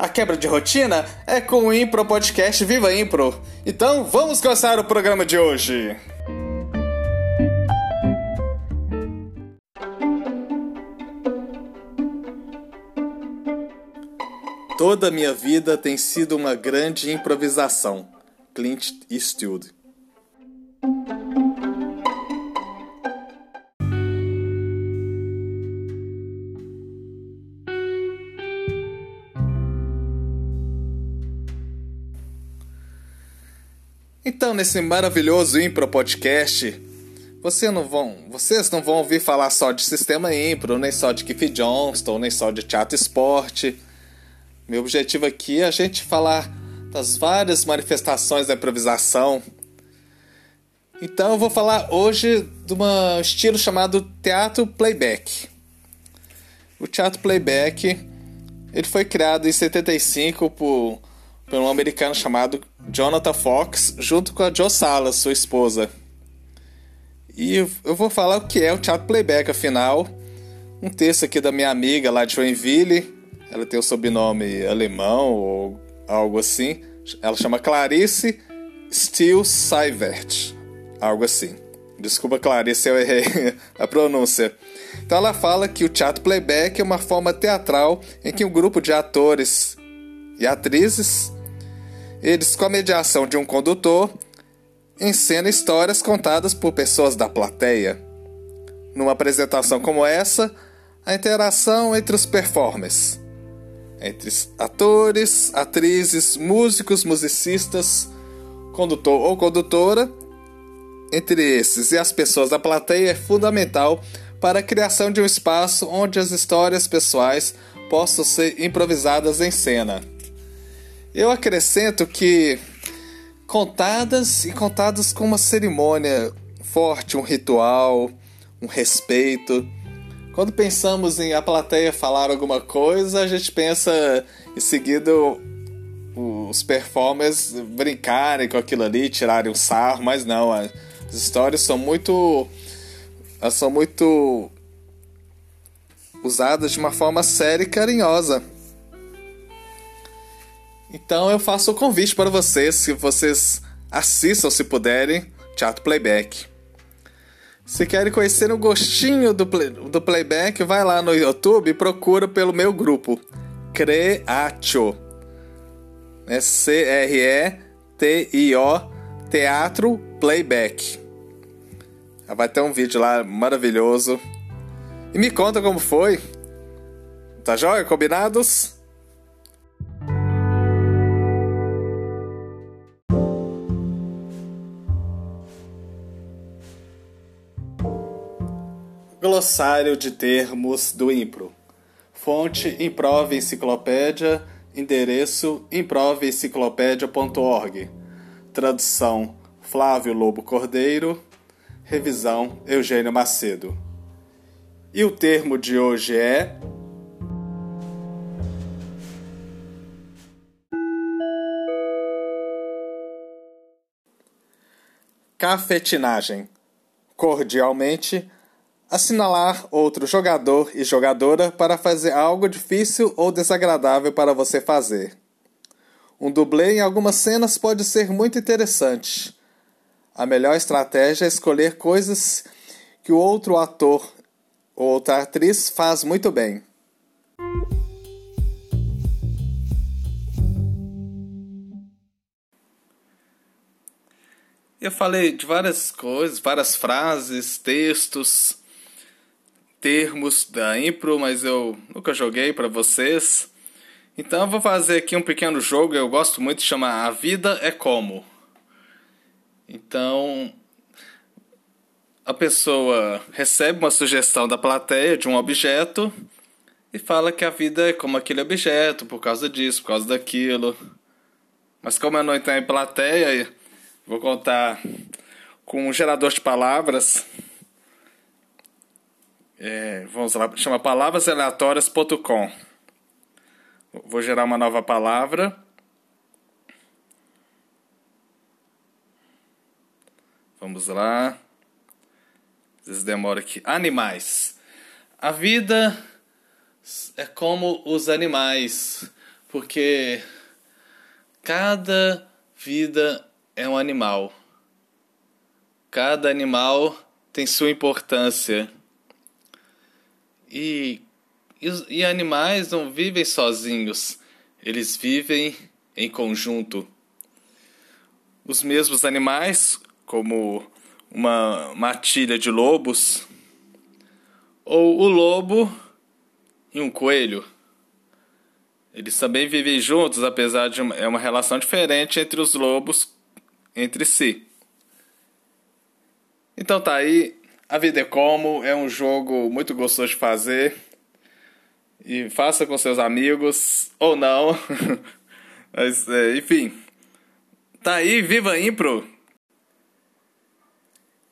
A quebra de rotina é com o Impro Podcast Viva Impro. Então vamos começar o programa de hoje. Toda a minha vida tem sido uma grande improvisação. Clint Eastwood. Então, nesse maravilhoso Impro Podcast, você não vão, vocês não vão ouvir falar só de sistema Impro, nem só de Keith Johnston, nem só de teatro esporte. Meu objetivo aqui é a gente falar das várias manifestações da improvisação. Então eu vou falar hoje de um estilo chamado teatro playback. O teatro playback ele foi criado em 75 por por um americano chamado Jonathan Fox, junto com a Jo Salas, sua esposa. E eu vou falar o que é o teatro playback, afinal. Um texto aqui da minha amiga lá de Joinville, ela tem o sobrenome alemão ou algo assim. Ela chama Clarice Steele Seivert, algo assim. Desculpa, Clarice, eu errei a pronúncia. Então ela fala que o teatro playback é uma forma teatral em que um grupo de atores e atrizes eles, com a mediação de um condutor, encenam histórias contadas por pessoas da plateia. Numa apresentação como essa, a interação entre os performers, entre atores, atrizes, músicos, musicistas, condutor ou condutora, entre esses e as pessoas da plateia é fundamental para a criação de um espaço onde as histórias pessoais possam ser improvisadas em cena. Eu acrescento que contadas e contadas com uma cerimônia forte, um ritual, um respeito. Quando pensamos em a plateia falar alguma coisa, a gente pensa em seguido os performers brincarem com aquilo ali, tirarem um sarro, mas não, as histórias são muito são muito usadas de uma forma séria e carinhosa. Então eu faço o convite para vocês, se vocês assistam, se puderem, Teatro Playback. Se querem conhecer o gostinho do, play, do playback, vai lá no YouTube e procura pelo meu grupo, Creatio. É C-R-E-T-I-O Teatro Playback. Vai ter um vídeo lá maravilhoso. E me conta como foi. Tá joia? Combinados? Glossário de termos do Impro. Fonte Improve Enciclopédia. Endereço improveenciclopédia.org. Tradução Flávio Lobo Cordeiro. Revisão Eugênio Macedo. E o termo de hoje é cafetinagem. Cordialmente, assinalar outro jogador e jogadora para fazer algo difícil ou desagradável para você fazer. Um dublê em algumas cenas pode ser muito interessante. A melhor estratégia é escolher coisas que o outro ator ou outra atriz faz muito bem. Eu falei de várias coisas, várias frases, textos, termos da Impro, mas eu nunca joguei para vocês. Então eu vou fazer aqui um pequeno jogo, eu gosto muito de chamar A Vida é Como. Então a pessoa recebe uma sugestão da plateia de um objeto e fala que a vida é como aquele objeto, por causa disso, por causa daquilo. Mas como eu não estou em plateia, vou contar com um gerador de palavras. É, vamos lá, chama palavrasaleatórias.com. Vou gerar uma nova palavra. Vamos lá. Às vezes demora aqui. Animais. A vida é como os animais, porque cada vida é um animal. Cada animal tem sua importância. E, e, e animais não vivem sozinhos, eles vivem em conjunto. Os mesmos animais, como uma matilha de lobos, ou o lobo e um coelho. Eles também vivem juntos, apesar de uma, é uma relação diferente entre os lobos entre si. Então tá aí, a vida é como, é um jogo muito gostoso de fazer. E faça com seus amigos ou não. Mas é, enfim. Tá aí, viva Impro!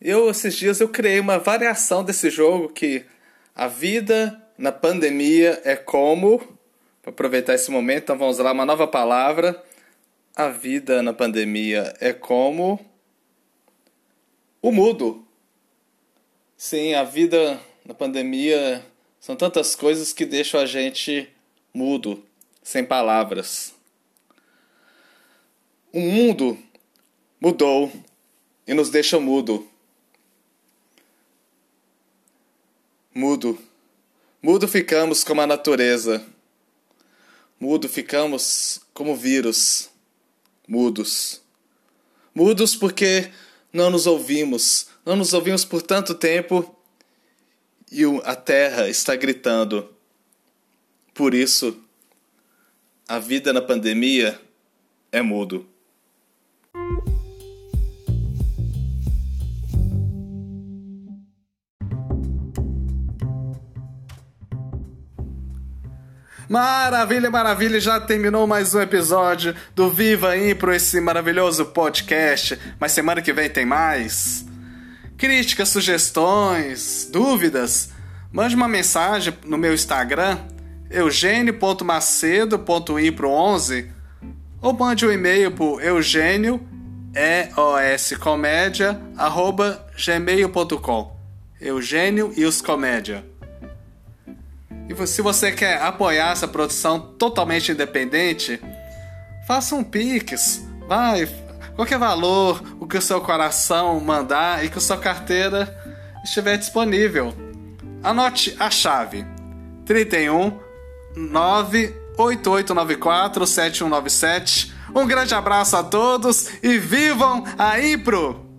Eu esses dias eu criei uma variação desse jogo que a vida na pandemia é como. Para aproveitar esse momento, então vamos lá, uma nova palavra. A vida na pandemia é como. O mudo. Sim, a vida na pandemia são tantas coisas que deixam a gente mudo, sem palavras. O mundo mudou e nos deixa mudo. Mudo. Mudo ficamos como a natureza. Mudo ficamos como vírus. Mudos. Mudos porque não nos ouvimos. Não nos ouvimos por tanto tempo e a terra está gritando. Por isso, a vida na pandemia é mudo. Maravilha, maravilha, já terminou mais um episódio do Viva Impro, esse maravilhoso podcast. Mas semana que vem tem mais. Críticas, sugestões, dúvidas? Mande uma mensagem no meu Instagram, eugênio.macedo.impro11 ou mande um e-mail para eugênio, E-O-S-Comédia, arroba gmail.com. Eugênio e os Comédia. E se você quer apoiar essa produção totalmente independente, faça um Pix. Vai, qualquer valor, o que o seu coração mandar e que a sua carteira estiver disponível. Anote a chave: 31 98894 7197. Um grande abraço a todos e vivam a Impro!